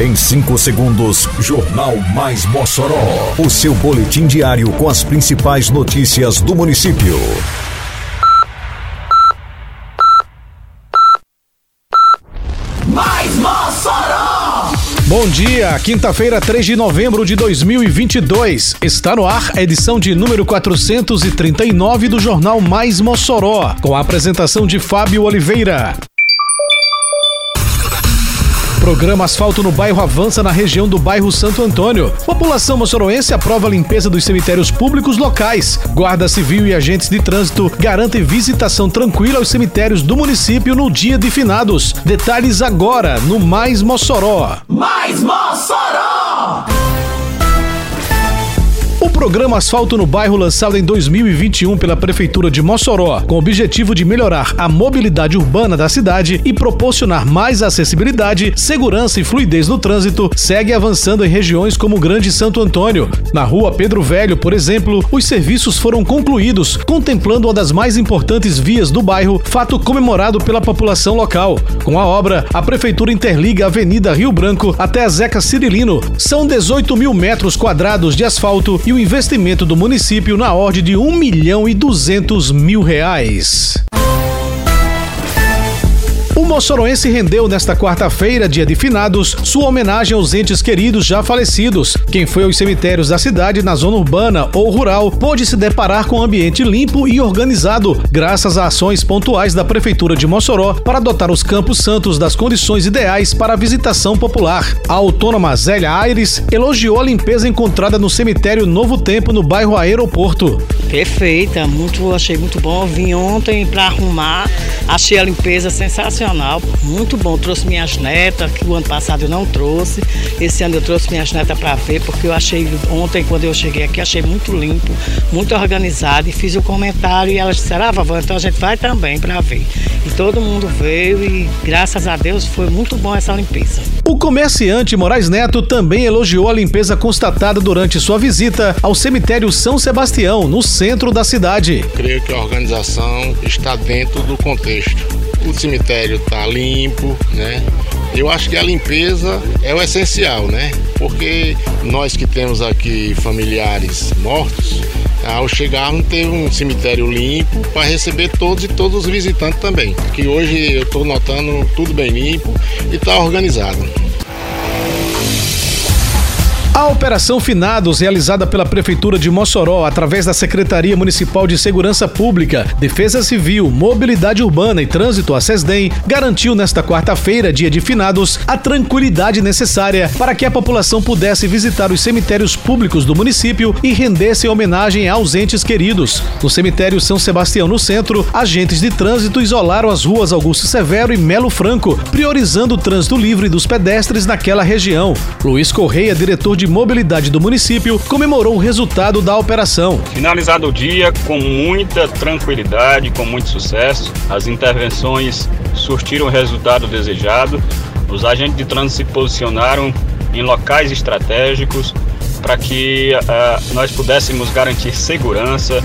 Em 5 segundos, Jornal Mais Mossoró. O seu boletim diário com as principais notícias do município. Mais Mossoró! Bom dia, quinta-feira, 3 de novembro de 2022. Está no ar a edição de número 439 do Jornal Mais Mossoró, com a apresentação de Fábio Oliveira. Programa Asfalto no Bairro avança na região do bairro Santo Antônio. População moçoroense aprova a limpeza dos cemitérios públicos locais. Guarda Civil e agentes de trânsito garantem visitação tranquila aos cemitérios do município no dia de finados. Detalhes agora no Mais Mossoró. Mais Mossoró! Programa Asfalto no Bairro, lançado em 2021 pela Prefeitura de Mossoró, com o objetivo de melhorar a mobilidade urbana da cidade e proporcionar mais acessibilidade, segurança e fluidez no trânsito, segue avançando em regiões como o Grande Santo Antônio. Na rua Pedro Velho, por exemplo, os serviços foram concluídos, contemplando uma das mais importantes vias do bairro, fato comemorado pela população local. Com a obra, a Prefeitura interliga a Avenida Rio Branco até a Zeca Cirilino. São 18 mil metros quadrados de asfalto e o investimento do município na ordem de 1 milhão e 200 mil reais. Moçoroense rendeu nesta quarta-feira, dia de finados, sua homenagem aos entes queridos já falecidos. Quem foi aos cemitérios da cidade, na zona urbana ou rural, pôde se deparar com um ambiente limpo e organizado, graças a ações pontuais da Prefeitura de Mossoró para dotar os Campos Santos das condições ideais para a visitação popular. A autônoma Zélia Aires elogiou a limpeza encontrada no cemitério Novo Tempo, no bairro Aeroporto. Perfeita, muito, achei muito bom. Vim ontem para arrumar, achei a limpeza sensacional, muito bom. Trouxe minhas netas, que o ano passado eu não trouxe. Esse ano eu trouxe minhas netas para ver, porque eu achei ontem, quando eu cheguei aqui, achei muito limpo, muito organizado. E fiz o comentário e elas disseram: Ah, vovó, então a gente vai também para ver. E todo mundo veio e graças a Deus foi muito bom essa limpeza. O comerciante Moraes Neto também elogiou a limpeza constatada durante sua visita ao cemitério São Sebastião, no centro da cidade. Creio que a organização está dentro do contexto. O cemitério está limpo, né? Eu acho que a limpeza é o essencial, né? Porque nós que temos aqui familiares mortos, ao chegarmos ter um cemitério limpo para receber todos e todos os visitantes também. Que hoje eu estou notando tudo bem limpo e está organizado. A Operação Finados, realizada pela Prefeitura de Mossoró através da Secretaria Municipal de Segurança Pública, Defesa Civil, Mobilidade Urbana e Trânsito, a SESDEM, garantiu nesta quarta-feira, dia de finados, a tranquilidade necessária para que a população pudesse visitar os cemitérios públicos do município e rendesse homenagem aos entes queridos. No cemitério São Sebastião, no centro, agentes de trânsito isolaram as ruas Augusto Severo e Melo Franco, priorizando o trânsito livre dos pedestres naquela região. Luiz Correia, diretor de Mobilidade do município, comemorou o resultado da operação. Finalizado o dia com muita tranquilidade, com muito sucesso, as intervenções surtiram o resultado desejado, os agentes de trânsito se posicionaram em locais estratégicos para que uh, nós pudéssemos garantir segurança,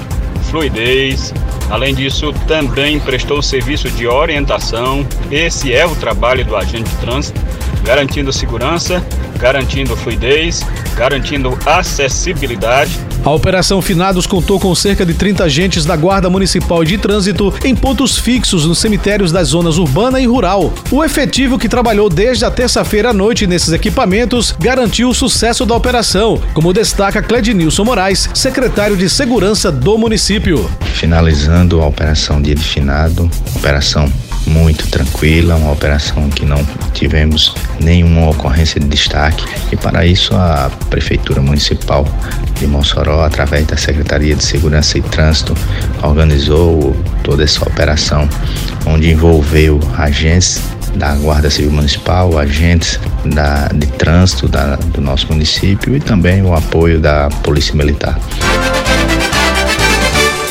fluidez. Além disso, também prestou serviço de orientação. Esse é o trabalho do agente de trânsito, garantindo segurança, garantindo fluidez, garantindo acessibilidade. A Operação Finados contou com cerca de 30 agentes da Guarda Municipal de Trânsito em pontos fixos nos cemitérios das zonas urbana e rural. O efetivo que trabalhou desde a terça-feira à noite nesses equipamentos garantiu o sucesso da operação, como destaca Clednilson Moraes, secretário de Segurança do município. Finalizando a Operação Dia de Finado, operação muito tranquila, uma operação que não tivemos nenhuma ocorrência de destaque e para isso a Prefeitura Municipal de Mossoró, através da Secretaria de Segurança e Trânsito, organizou toda essa operação, onde envolveu agentes da Guarda Civil Municipal, agentes da, de trânsito da, do nosso município e também o apoio da Polícia Militar.